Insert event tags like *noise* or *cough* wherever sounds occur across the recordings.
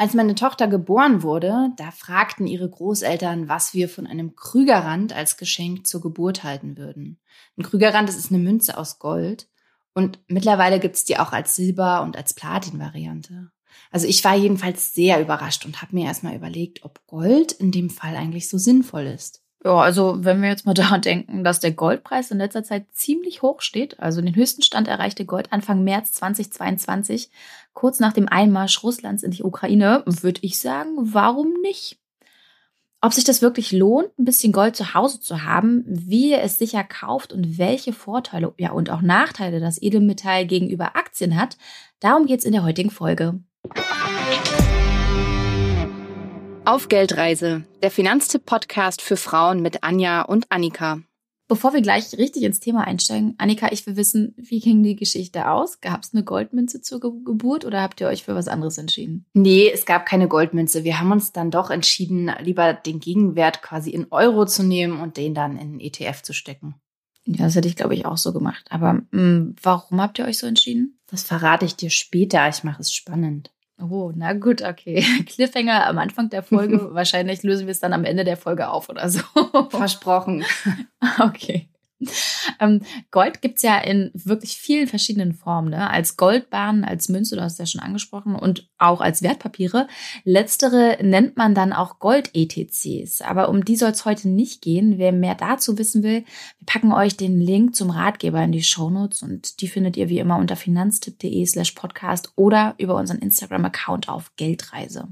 Als meine Tochter geboren wurde, da fragten ihre Großeltern, was wir von einem Krügerrand als Geschenk zur Geburt halten würden. Ein Krügerrand, das ist eine Münze aus Gold. Und mittlerweile gibt's die auch als Silber- und als Platin-Variante. Also ich war jedenfalls sehr überrascht und habe mir erstmal überlegt, ob Gold in dem Fall eigentlich so sinnvoll ist. Ja, also wenn wir jetzt mal *laughs* daran denken, dass der Goldpreis in letzter Zeit ziemlich hoch steht, also den höchsten Stand erreichte Gold Anfang März 2022, kurz nach dem Einmarsch Russlands in die Ukraine, würde ich sagen, warum nicht? Ob sich das wirklich lohnt, ein bisschen Gold zu Hause zu haben, wie ihr es sicher kauft und welche Vorteile ja, und auch Nachteile das Edelmetall gegenüber Aktien hat, darum geht's in der heutigen Folge. Auf Geldreise, der Finanztipp-Podcast für Frauen mit Anja und Annika. Bevor wir gleich richtig ins Thema einsteigen, Annika, ich will wissen, wie ging die Geschichte aus? Gab es eine Goldmünze zur Ge Geburt oder habt ihr euch für was anderes entschieden? Nee, es gab keine Goldmünze. Wir haben uns dann doch entschieden, lieber den Gegenwert quasi in Euro zu nehmen und den dann in ETF zu stecken. Ja, das hätte ich, glaube ich, auch so gemacht. Aber mh, hm, warum habt ihr euch so entschieden? Das verrate ich dir später. Ich mache es spannend. Oh, na gut, okay. *laughs* Cliffhanger am Anfang der Folge. *laughs* Wahrscheinlich lösen wir es dann am Ende der Folge auf oder so. Versprochen. *laughs* Okay. Ähm, Gold gibt's ja in wirklich vielen verschiedenen Formen. Ne? Als Goldbahn, als Münze, du hast ja schon angesprochen, und auch als Wertpapiere. Letztere nennt man dann auch Gold-ETCs. Aber um die soll es heute nicht gehen. Wer mehr dazu wissen will, wir packen euch den Link zum Ratgeber in die Shownotes und die findet ihr wie immer unter finanztipp.de slash podcast oder über unseren Instagram-Account auf Geldreise.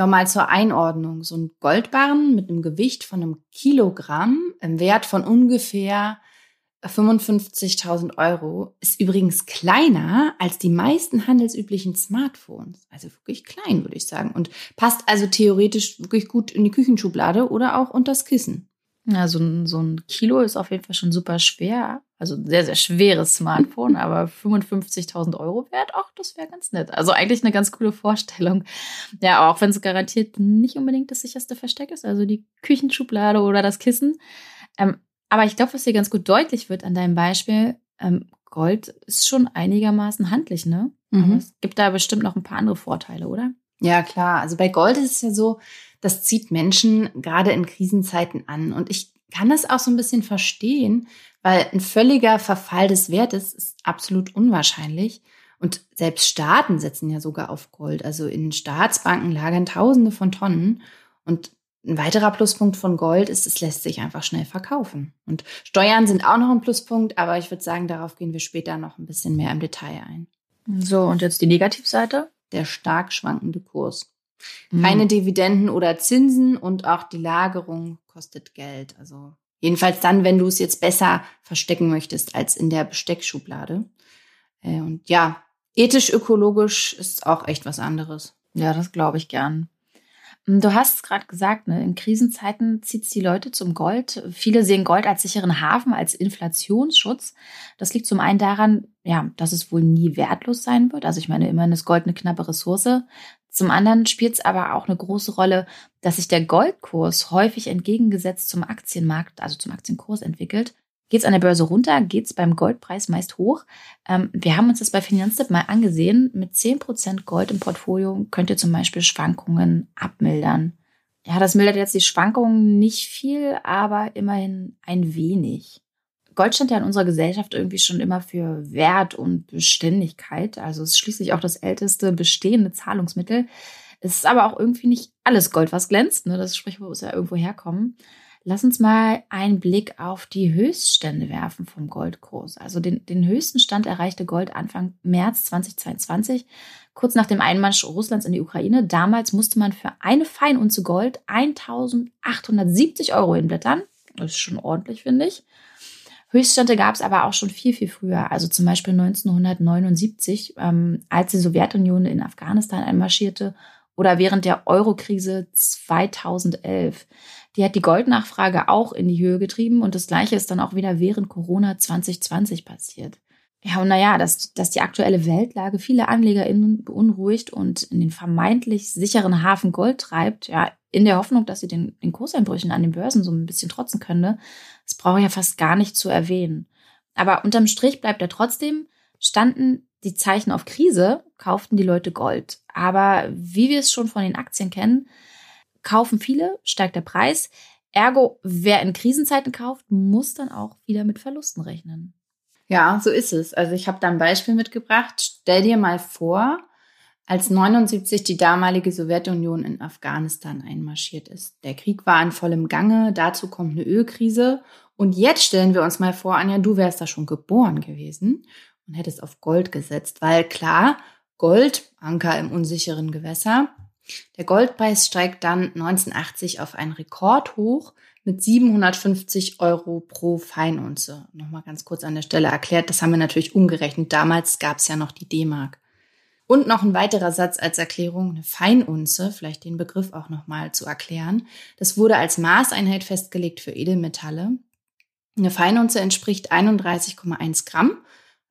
Ja, mal zur Einordnung. So ein Goldbarren mit einem Gewicht von einem Kilogramm, im Wert von ungefähr 55.000 Euro, ist übrigens kleiner als die meisten handelsüblichen Smartphones. Also wirklich klein, würde ich sagen. Und passt also theoretisch wirklich gut in die Küchenschublade oder auch unters Kissen. Ja, so ein, so ein Kilo ist auf jeden Fall schon super schwer. Also ein sehr, sehr schweres Smartphone, aber 55.000 Euro wert, ach, das wäre ganz nett. Also eigentlich eine ganz coole Vorstellung. Ja, auch wenn es garantiert nicht unbedingt das sicherste Versteck ist, also die Küchenschublade oder das Kissen. Ähm, aber ich glaube, was hier ganz gut deutlich wird an deinem Beispiel, ähm, Gold ist schon einigermaßen handlich, ne? Mhm. es gibt da bestimmt noch ein paar andere Vorteile, oder? Ja, klar. Also bei Gold ist es ja so, das zieht Menschen gerade in Krisenzeiten an. Und ich kann das auch so ein bisschen verstehen, weil ein völliger Verfall des Wertes ist absolut unwahrscheinlich. Und selbst Staaten setzen ja sogar auf Gold. Also in Staatsbanken lagern Tausende von Tonnen. Und ein weiterer Pluspunkt von Gold ist, es lässt sich einfach schnell verkaufen. Und Steuern sind auch noch ein Pluspunkt, aber ich würde sagen, darauf gehen wir später noch ein bisschen mehr im Detail ein. So, und jetzt die Negativseite? Der stark schwankende Kurs. Mhm. Keine Dividenden oder Zinsen und auch die Lagerung kostet Geld. Also jedenfalls dann, wenn du es jetzt besser verstecken möchtest als in der Besteckschublade. Äh, und ja, ethisch-ökologisch ist auch echt was anderes. Ja, das glaube ich gern. Hm, du hast es gerade gesagt, ne? in Krisenzeiten zieht es die Leute zum Gold. Viele sehen Gold als sicheren Hafen, als Inflationsschutz. Das liegt zum einen daran, ja, dass es wohl nie wertlos sein wird. Also ich meine, immerhin ist Gold eine knappe Ressource. Zum anderen spielt es aber auch eine große Rolle, dass sich der Goldkurs häufig entgegengesetzt zum Aktienmarkt, also zum Aktienkurs entwickelt. Geht es an der Börse runter, geht es beim Goldpreis meist hoch. Ähm, wir haben uns das bei Finanztipp mal angesehen. Mit 10% Gold im Portfolio könnt ihr zum Beispiel Schwankungen abmildern. Ja, das mildert jetzt die Schwankungen nicht viel, aber immerhin ein wenig. Gold stand ja in unserer Gesellschaft irgendwie schon immer für Wert und Beständigkeit. Also es ist schließlich auch das älteste bestehende Zahlungsmittel. Es ist aber auch irgendwie nicht alles Gold, was glänzt. Ne? Das Sprichwort muss ja irgendwo herkommen. Lass uns mal einen Blick auf die Höchststände werfen vom Goldkurs. Also den, den höchsten Stand erreichte Gold Anfang März 2022, kurz nach dem Einmarsch Russlands in die Ukraine. Damals musste man für eine Feinunze Gold 1870 Euro hinblättern. Das ist schon ordentlich, finde ich. Höchststände gab es aber auch schon viel, viel früher. Also zum Beispiel 1979, ähm, als die Sowjetunion in Afghanistan einmarschierte oder während der Eurokrise 2011. Die hat die Goldnachfrage auch in die Höhe getrieben und das Gleiche ist dann auch wieder während Corona 2020 passiert. Ja, und naja, dass, dass die aktuelle Weltlage viele AnlegerInnen beunruhigt und in den vermeintlich sicheren Hafen Gold treibt, ja, in der Hoffnung, dass sie den, den Kurseinbrüchen an den Börsen so ein bisschen trotzen könnte, das brauche ich ja fast gar nicht zu erwähnen. Aber unterm Strich bleibt er trotzdem, standen die Zeichen auf Krise kauften die Leute Gold. Aber wie wir es schon von den Aktien kennen, kaufen viele, steigt der Preis. Ergo, wer in Krisenzeiten kauft, muss dann auch wieder mit Verlusten rechnen. Ja, so ist es. Also ich habe da ein Beispiel mitgebracht. Stell dir mal vor, als 79 die damalige Sowjetunion in Afghanistan einmarschiert ist. Der Krieg war in vollem Gange, dazu kommt eine Ölkrise. Und jetzt stellen wir uns mal vor, Anja, du wärst da schon geboren gewesen und hättest auf Gold gesetzt, weil klar, Gold, Anker im unsicheren Gewässer, der Goldpreis steigt dann 1980 auf einen Rekordhoch mit 750 Euro pro Feinunze. Nochmal ganz kurz an der Stelle erklärt, das haben wir natürlich umgerechnet. Damals gab es ja noch die D-Mark. Und noch ein weiterer Satz als Erklärung, eine Feinunze, vielleicht den Begriff auch nochmal zu erklären. Das wurde als Maßeinheit festgelegt für Edelmetalle. Eine Feinunze entspricht 31,1 Gramm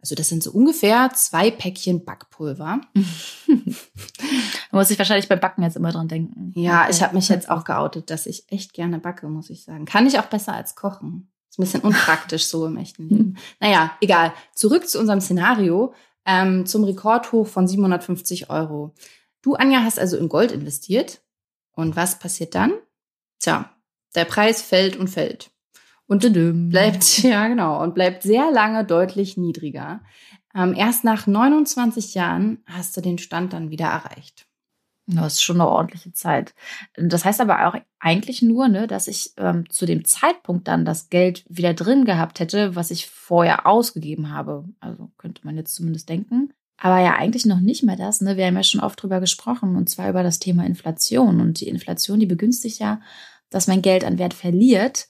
also das sind so ungefähr zwei Päckchen Backpulver. *laughs* da muss ich wahrscheinlich beim Backen jetzt immer dran denken. Ja, okay. ich habe mich jetzt auch geoutet, dass ich echt gerne backe, muss ich sagen. Kann ich auch besser als kochen. Ist ein bisschen unpraktisch so im echten Leben. *laughs* Naja, egal. Zurück zu unserem Szenario, ähm, zum Rekordhoch von 750 Euro. Du, Anja, hast also in Gold investiert. Und was passiert dann? Tja, der Preis fällt und fällt. Und bleibt, *laughs* ja genau, und bleibt sehr lange deutlich niedriger. Ähm, erst nach 29 Jahren hast du den Stand dann wieder erreicht. Das ist schon eine ordentliche Zeit. Das heißt aber auch eigentlich nur, ne, dass ich ähm, zu dem Zeitpunkt dann das Geld wieder drin gehabt hätte, was ich vorher ausgegeben habe. Also könnte man jetzt zumindest denken. Aber ja, eigentlich noch nicht mal das. Ne? Wir haben ja schon oft drüber gesprochen, und zwar über das Thema Inflation. Und die Inflation, die begünstigt ja, dass mein Geld an Wert verliert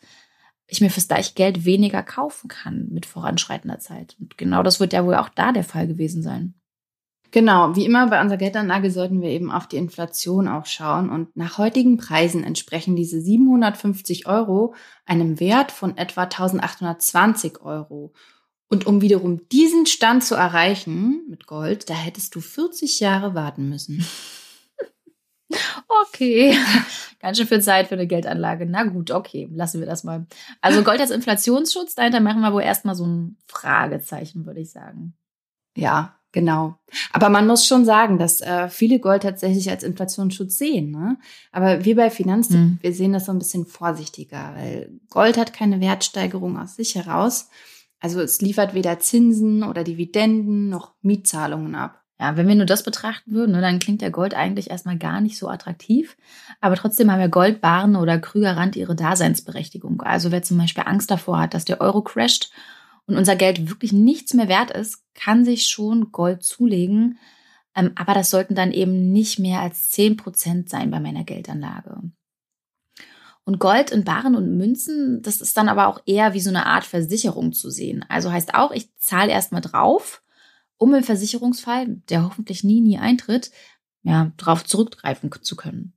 ich mir fürs gleiche Geld weniger kaufen kann mit voranschreitender Zeit. Und genau das wird ja wohl auch da der Fall gewesen sein. Genau, wie immer bei unserer Geldanlage sollten wir eben auf die Inflation auch schauen. Und nach heutigen Preisen entsprechen diese 750 Euro einem Wert von etwa 1820 Euro. Und um wiederum diesen Stand zu erreichen mit Gold, da hättest du 40 Jahre warten müssen. *laughs* Okay, ganz schön viel Zeit für eine Geldanlage. Na gut, okay, lassen wir das mal. Also Gold als Inflationsschutz, dahinter machen wir wohl erstmal so ein Fragezeichen, würde ich sagen. Ja, genau. Aber man muss schon sagen, dass äh, viele Gold tatsächlich als Inflationsschutz sehen. Ne? Aber wir bei Finanztipp, hm. wir sehen das so ein bisschen vorsichtiger, weil Gold hat keine Wertsteigerung aus sich heraus. Also es liefert weder Zinsen oder Dividenden noch Mietzahlungen ab. Ja, wenn wir nur das betrachten würden, ne, dann klingt der Gold eigentlich erstmal gar nicht so attraktiv. Aber trotzdem haben ja Goldbaren oder Krügerrand ihre Daseinsberechtigung. Also wer zum Beispiel Angst davor hat, dass der Euro crasht und unser Geld wirklich nichts mehr wert ist, kann sich schon Gold zulegen. Ähm, aber das sollten dann eben nicht mehr als 10 Prozent sein bei meiner Geldanlage. Und Gold in Baren und Münzen, das ist dann aber auch eher wie so eine Art Versicherung zu sehen. Also heißt auch, ich zahle erstmal drauf um im Versicherungsfall, der hoffentlich nie, nie eintritt, ja, darauf zurückgreifen zu können.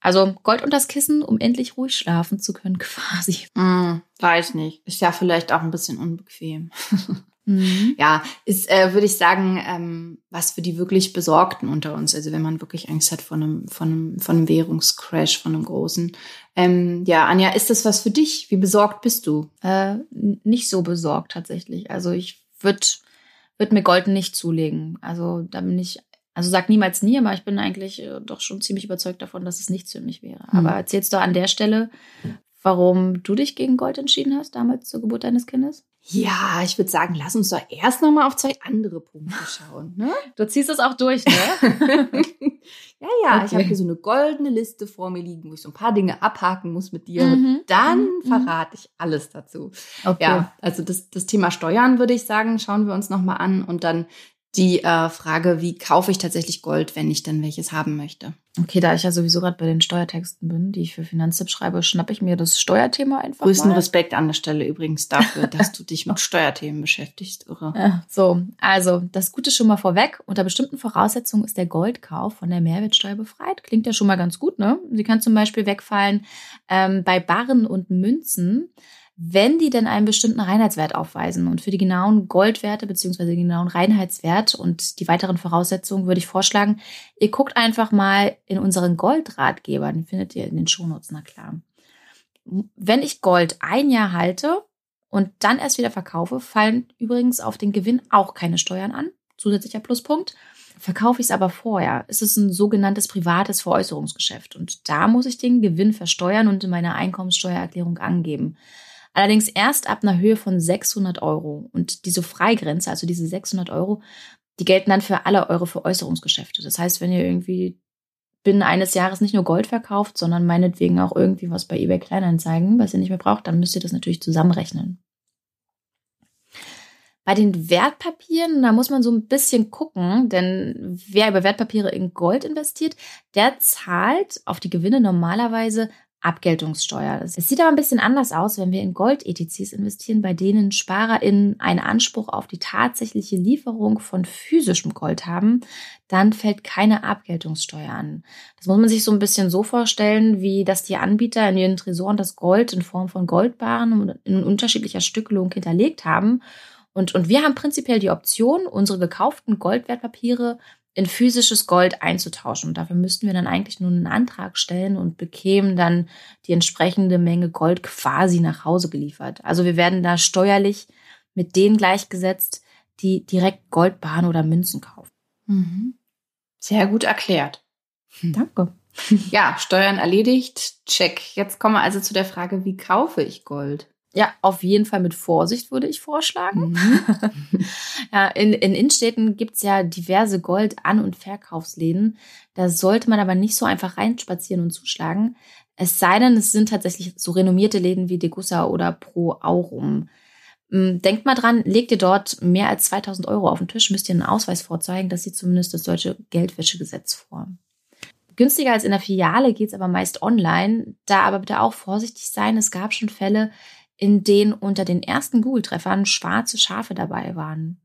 Also Gold und das Kissen, um endlich ruhig schlafen zu können, *laughs* quasi. Mm, weiß nicht. Ist ja vielleicht auch ein bisschen unbequem. *laughs* mhm. Ja, ist, äh, würde ich sagen, ähm, was für die wirklich Besorgten unter uns. Also wenn man wirklich Angst hat vor einem, von einem, von einem Währungscrash, von einem großen. Ähm, ja, Anja, ist das was für dich? Wie besorgt bist du? Äh, nicht so besorgt tatsächlich. Also ich würde würde mir Gold nicht zulegen. Also da bin ich, also sag niemals nie, aber ich bin eigentlich äh, doch schon ziemlich überzeugt davon, dass es nichts für mich wäre. Mhm. Aber erzählst du an der Stelle, warum du dich gegen Gold entschieden hast, damals zur Geburt deines Kindes? Ja, ich würde sagen, lass uns doch erst noch mal auf zwei andere Punkte schauen. Ne? *laughs* Du ziehst das auch durch, ne? *laughs* ja, ja, okay. ich habe hier so eine goldene Liste vor mir liegen, wo ich so ein paar Dinge abhaken muss mit dir. Mhm. Dann mhm. verrate ich alles dazu. Okay. Ja, also das, das Thema Steuern würde ich sagen, schauen wir uns noch mal an und dann die äh, Frage, wie kaufe ich tatsächlich Gold, wenn ich denn welches haben möchte. Okay, da ich ja sowieso gerade bei den Steuertexten bin, die ich für Finanztipp schreibe, schnappe ich mir das Steuerthema einfach Größten mal. Respekt an der Stelle übrigens dafür, *laughs* dass du dich mit Steuerthemen beschäftigst. Irre. Ja, so, also das Gute schon mal vorweg. Unter bestimmten Voraussetzungen ist der Goldkauf von der Mehrwertsteuer befreit. Klingt ja schon mal ganz gut, ne? Sie kann zum Beispiel wegfallen ähm, bei Barren und Münzen wenn die denn einen bestimmten Reinheitswert aufweisen. Und für die genauen Goldwerte beziehungsweise den genauen Reinheitswert und die weiteren Voraussetzungen würde ich vorschlagen, ihr guckt einfach mal in unseren Goldratgeber, den findet ihr in den Shownotes, na klar. Wenn ich Gold ein Jahr halte und dann erst wieder verkaufe, fallen übrigens auf den Gewinn auch keine Steuern an. zusätzlicher Pluspunkt. Verkaufe ich es aber vorher, ist es ein sogenanntes privates Veräußerungsgeschäft. Und da muss ich den Gewinn versteuern und in meiner Einkommenssteuererklärung angeben. Allerdings erst ab einer Höhe von 600 Euro. Und diese Freigrenze, also diese 600 Euro, die gelten dann für alle eure Veräußerungsgeschäfte. Das heißt, wenn ihr irgendwie binnen eines Jahres nicht nur Gold verkauft, sondern meinetwegen auch irgendwie was bei eBay Kleinanzeigen, was ihr nicht mehr braucht, dann müsst ihr das natürlich zusammenrechnen. Bei den Wertpapieren, da muss man so ein bisschen gucken, denn wer über Wertpapiere in Gold investiert, der zahlt auf die Gewinne normalerweise Abgeltungssteuer. Es sieht aber ein bisschen anders aus, wenn wir in Gold-ETCs investieren, bei denen SparerInnen einen Anspruch auf die tatsächliche Lieferung von physischem Gold haben, dann fällt keine Abgeltungssteuer an. Das muss man sich so ein bisschen so vorstellen, wie dass die Anbieter in ihren Tresoren das Gold in Form von Goldbaren in unterschiedlicher Stückelung hinterlegt haben. Und, und wir haben prinzipiell die Option, unsere gekauften Goldwertpapiere in physisches Gold einzutauschen. Und dafür müssten wir dann eigentlich nur einen Antrag stellen und bekämen dann die entsprechende Menge Gold quasi nach Hause geliefert. Also wir werden da steuerlich mit denen gleichgesetzt, die direkt Goldbahn oder Münzen kaufen. Mhm. Sehr gut erklärt. Danke. *laughs* Ja, Steuern erledigt. Check. Jetzt kommen wir also zu der Frage, wie kaufe ich Gold? Ja, auf jeden Fall mit Vorsicht würde ich vorschlagen. Mhm. *laughs* ja, in, in Innenstädten gibt's ja diverse Gold-An- und Verkaufsläden. Da sollte man aber nicht so einfach reinspazieren und zuschlagen. Es sei denn, es sind tatsächlich so renommierte Läden wie Degussa oder Pro Aurum. Hm, denkt mal dran, legt ihr dort mehr als 2000 Euro auf den Tisch, müsst ihr einen Ausweis vorzeigen. Das sieht zumindest das deutsche Geldwäschegesetz vor. Günstiger als in der Filiale geht's aber meist online. Da aber bitte auch vorsichtig sein. Es gab schon Fälle, in denen unter den ersten Google-Treffern schwarze Schafe dabei waren.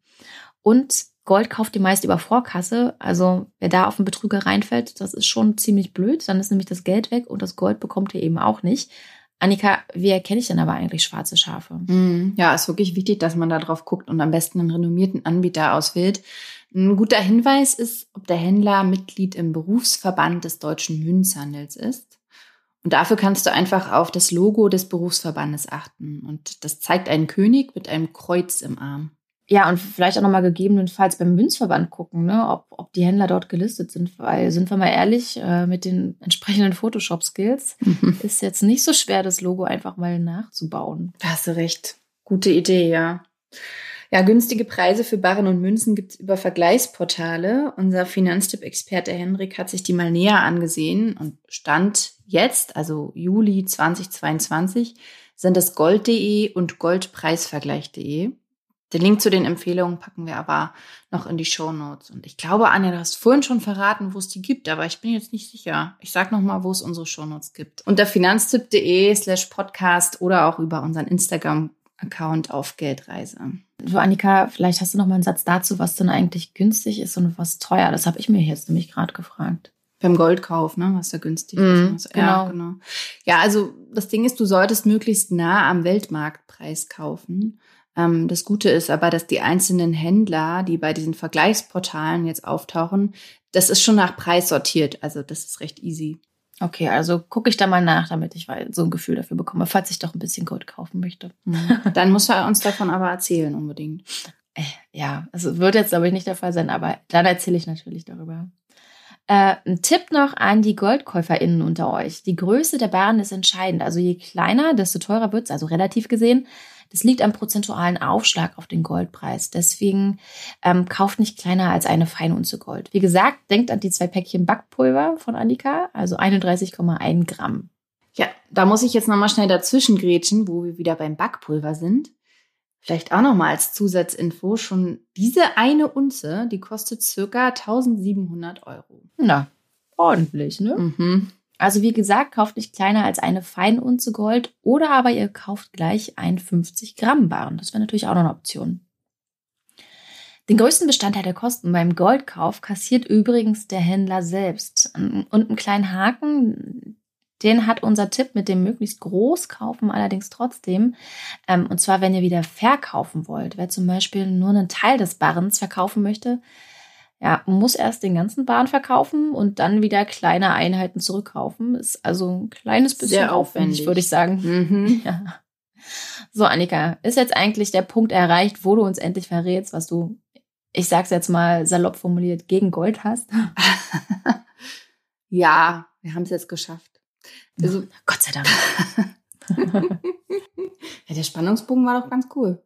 Und Gold kauft ihr meist über Vorkasse. Also wer da auf einen Betrüger reinfällt, das ist schon ziemlich blöd. Dann ist nämlich das Geld weg und das Gold bekommt ihr eben auch nicht. Annika, wie erkenne ich denn aber eigentlich schwarze Schafe? Mm, ja, ist wirklich wichtig, dass man da drauf guckt und am besten einen renommierten Anbieter auswählt. Ein guter Hinweis ist, ob der Händler Mitglied im Berufsverband des deutschen Münzhandels ist. Und dafür kannst du einfach auf das Logo des Berufsverbandes achten. Und das zeigt einen König mit einem Kreuz im Arm. Ja, und vielleicht auch nochmal gegebenenfalls beim Münzverband gucken, ne, ob, ob die Händler dort gelistet sind. Weil, sind wir mal ehrlich, äh, mit den entsprechenden Photoshop-Skills *laughs* ist jetzt nicht so schwer, das Logo einfach mal nachzubauen. Da hast du recht. Gute Idee, ja. Ja, günstige Preise für Barren und Münzen gibt es über Vergleichsportale. Unser Finanztipp-Experte Henrik hat sich die mal näher angesehen und stand jetzt, also Juli 2022, sind es gold.de und goldpreisvergleich.de. Den Link zu den Empfehlungen packen wir aber noch in die Show Notes. Und ich glaube, Anja, du hast vorhin schon verraten, wo es die gibt, aber ich bin jetzt nicht sicher. Ich sag noch mal, wo es unsere Show Notes gibt. Unter finanztipp.de slash podcast oder auch über unseren Instagram-Account auf Geldreise. Du, Annika, vielleicht hast du noch mal einen Satz dazu, was denn eigentlich günstig ist und was teuer. Das habe ich mir jetzt nämlich gerade gefragt. Beim Goldkauf, ne, was ja günstig mm, ist. Ja, genau. genau. Ja, also das Ding ist, du solltest möglichst nah am Weltmarktpreis kaufen. Ähm, das Gute ist aber, dass die einzelnen Händler, die bei diesen Vergleichsportalen jetzt auftauchen, das ist schon nach Preis sortiert. Also das ist recht easy. Okay, also gucke ich da mal nach, damit ich so ein Gefühl dafür bekomme, falls ich doch ein bisschen Gold kaufen möchte. Mhm. Dann muss er uns davon aber erzählen, unbedingt. Äh, ja, also wird jetzt, glaube ich, nicht der Fall sein, aber dann erzähle ich natürlich darüber. Äh, ein Tipp noch an die GoldkäuferInnen unter euch. Die Größe der Barren ist entscheidend. Also je kleiner, desto teurer wird es, also relativ gesehen. Das liegt am prozentualen Aufschlag auf den Goldpreis. Deswegen ähm, kauft nicht kleiner als eine Feinunze Gold. Wie gesagt, denkt an die zwei Päckchen Backpulver von Annika, also 31,1 Gramm. Ja, da muss ich jetzt nochmal schnell dazwischen grätschen, wo wir wieder beim Backpulver sind. Vielleicht auch nochmal als Zusatzinfo, schon diese eine Unze, die kostet circa 1700 Euro. Na, ordentlich, ne? Mhm. Also wie gesagt, kauft nicht kleiner als eine Feinunze Gold oder aber ihr kauft gleich ein 50 Gramm Barren. Das wäre natürlich auch noch eine Option. Den größten Bestandteil der Kosten beim Goldkauf kassiert übrigens der Händler selbst. Und einen kleinen Haken, den hat unser Tipp mit dem möglichst groß kaufen allerdings trotzdem. Ähm, und zwar, wenn ihr wieder verkaufen wollt. Wer zum Beispiel nur einen Teil des Barrens verkaufen möchte, ja, muss erst den ganzen Bahn verkaufen und dann wieder kleine Einheiten zurückkaufen. Ist also ein kleines bisschen Sehr aufwendig, würde ich sagen. Mhm. *laughs* Ja. So, Annika, ist jetzt eigentlich der Punkt erreicht, wo du uns endlich verrätst, was du ich sag's jetzt mal salopp formuliert, gegen Gold hast? *laughs* ja, wir haben es jetzt geschafft. Also, Gott sei Dank. *laughs* ja, der Spannungsbogen war doch ganz cool.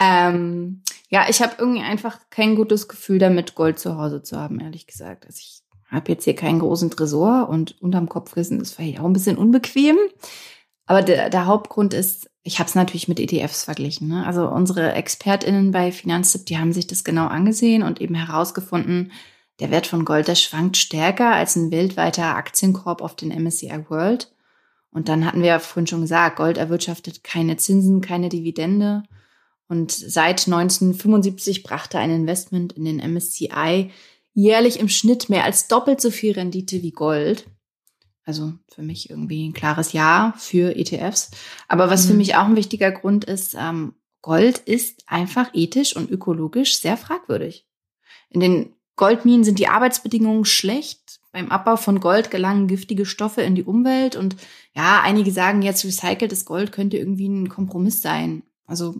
ähm, ja, ich habe irgendwie einfach kein gutes Gefühl damit, Gold zu Hause zu haben, ehrlich gesagt. Also ich habe jetzt hier keinen großen Tresor und unterm Kopfkissen ist vielleicht auch ein bisschen unbequem. Aber der, der Hauptgrund ist, ich habe es natürlich mit ETFs verglichen. Ne? Also unsere ExpertInnen bei Finanztipp, die haben sich das genau angesehen und eben herausgefunden, der Wert von Gold, der schwankt stärker als ein weltweiter Aktienkorb auf den MSCI World. Und dann hatten wir ja vorhin schon gesagt, Gold erwirtschaftet keine Zinsen, keine Dividende. Und seit 1975 brachte ein Investment in den MSCI jährlich im Schnitt mehr als doppelt so viel Rendite wie Gold. Also für mich irgendwie ein klares Ja für ETFs. Aber was mhm. für mich auch ein wichtiger Grund ist, ähm, Gold ist einfach ethisch und ökologisch sehr fragwürdig. In den Goldminen sind die Arbeitsbedingungen schlecht. Beim Abbau von Gold gelangen giftige Stoffe in die Umwelt. Und ja, einige sagen jetzt, recyceltes Gold könnte irgendwie ein Kompromiss sein. Also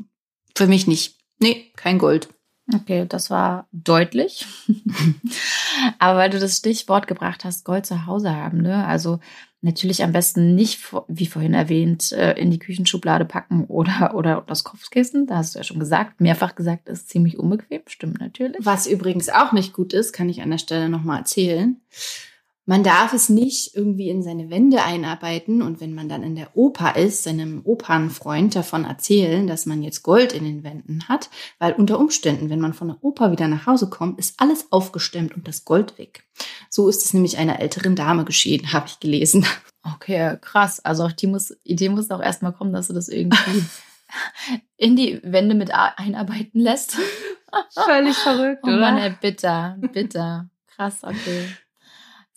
für mich nicht. Nee, kein Gold. Okay, das war deutlich. *laughs* Aber weil du das Stichwort gebracht hast, Gold zu Hause haben, ne? Also natürlich am besten nicht, wie vorhin erwähnt, äh, in die Küchenschublade packen oder, oder das Kopfkissen. Da hast du ja schon gesagt, mehrfach gesagt, ist ziemlich unbequem. Stimmt natürlich. Was übrigens auch nicht gut ist, kann ich an der Stelle nochmal erzählen. Man darf es nicht irgendwie in seine Wände einarbeiten und wenn man dann in der Oper ist, seinem Opernfreund davon erzählen, dass man jetzt Gold in den Wänden hat, weil unter Umständen, wenn man von der Oper wieder nach Hause kommt, ist alles aufgestemmt und das Gold weg. So ist es nämlich einer älteren Dame geschehen, *laughs* habe ich gelesen. Okay, krass. Also auch die muss, Idee muss auch erstmal kommen, dass du das irgendwie *laughs* in die Wände mit einarbeiten lässt. Völlig verrückt, *laughs* oh oder? Mann, bitter, bitter. Krass, okay.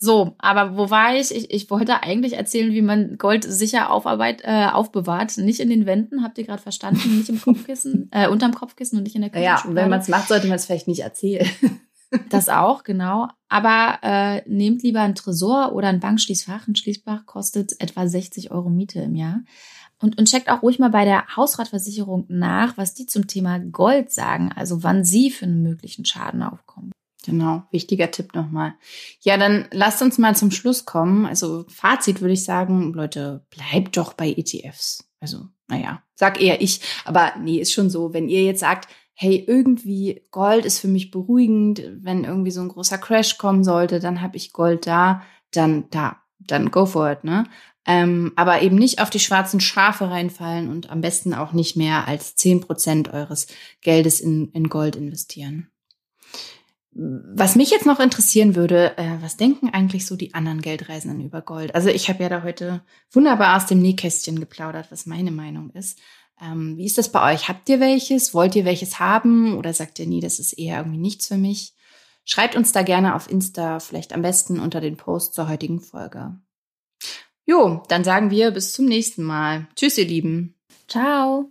So, aber wo war ich? ich? Ich wollte eigentlich erzählen, wie man Gold sicher aufarbeit, äh, aufbewahrt. Nicht in den Wänden, habt ihr gerade verstanden? Nicht im Kopfkissen, *laughs* äh, unterm Kopfkissen und nicht in der Küche. Ja, und wenn man es macht, sollte man es vielleicht nicht erzählen. *laughs* Das auch, genau. Aber äh, nehmt lieber ein Tresor oder ein Bankschließfach. Ein Schließfach kostet etwa 60 Euro Miete im Jahr. Und, und checkt auch ruhig mal bei der Hausratversicherung nach, was die zum Thema Gold sagen, also wann sie für einen möglichen Schaden aufkommen. Genau, wichtiger Tipp nochmal. Ja, dann lasst uns mal zum Schluss kommen. Also Fazit würde ich sagen, Leute, bleibt doch bei ETFs. Also, naja, sag eher ich. Aber nee, ist schon so, wenn ihr jetzt sagt, hey, irgendwie Gold ist für mich beruhigend, wenn irgendwie so ein großer Crash kommen sollte, dann habe ich Gold da, dann da, dann go for it, ne? Ähm, aber eben nicht auf die schwarzen Schafe reinfallen und am besten auch nicht mehr als zehn Prozent eures Geldes in, in Gold investieren. Was mich jetzt noch interessieren würde, äh, was denken eigentlich so die anderen Geldreisenden über Gold? Also ich habe ja da heute wunderbar aus dem Nähkästchen geplaudert, was meine Meinung ist. Ähm, wie ist das bei euch? Habt ihr welches? Wollt ihr welches haben? Oder sagt ihr, nee, das ist eher irgendwie nichts für mich? Schreibt uns da gerne auf Insta, vielleicht am besten unter den Post zur heutigen Folge. Jo, dann sagen wir bis zum nächsten Mal. Tschüss, ihr Lieben. Ciao.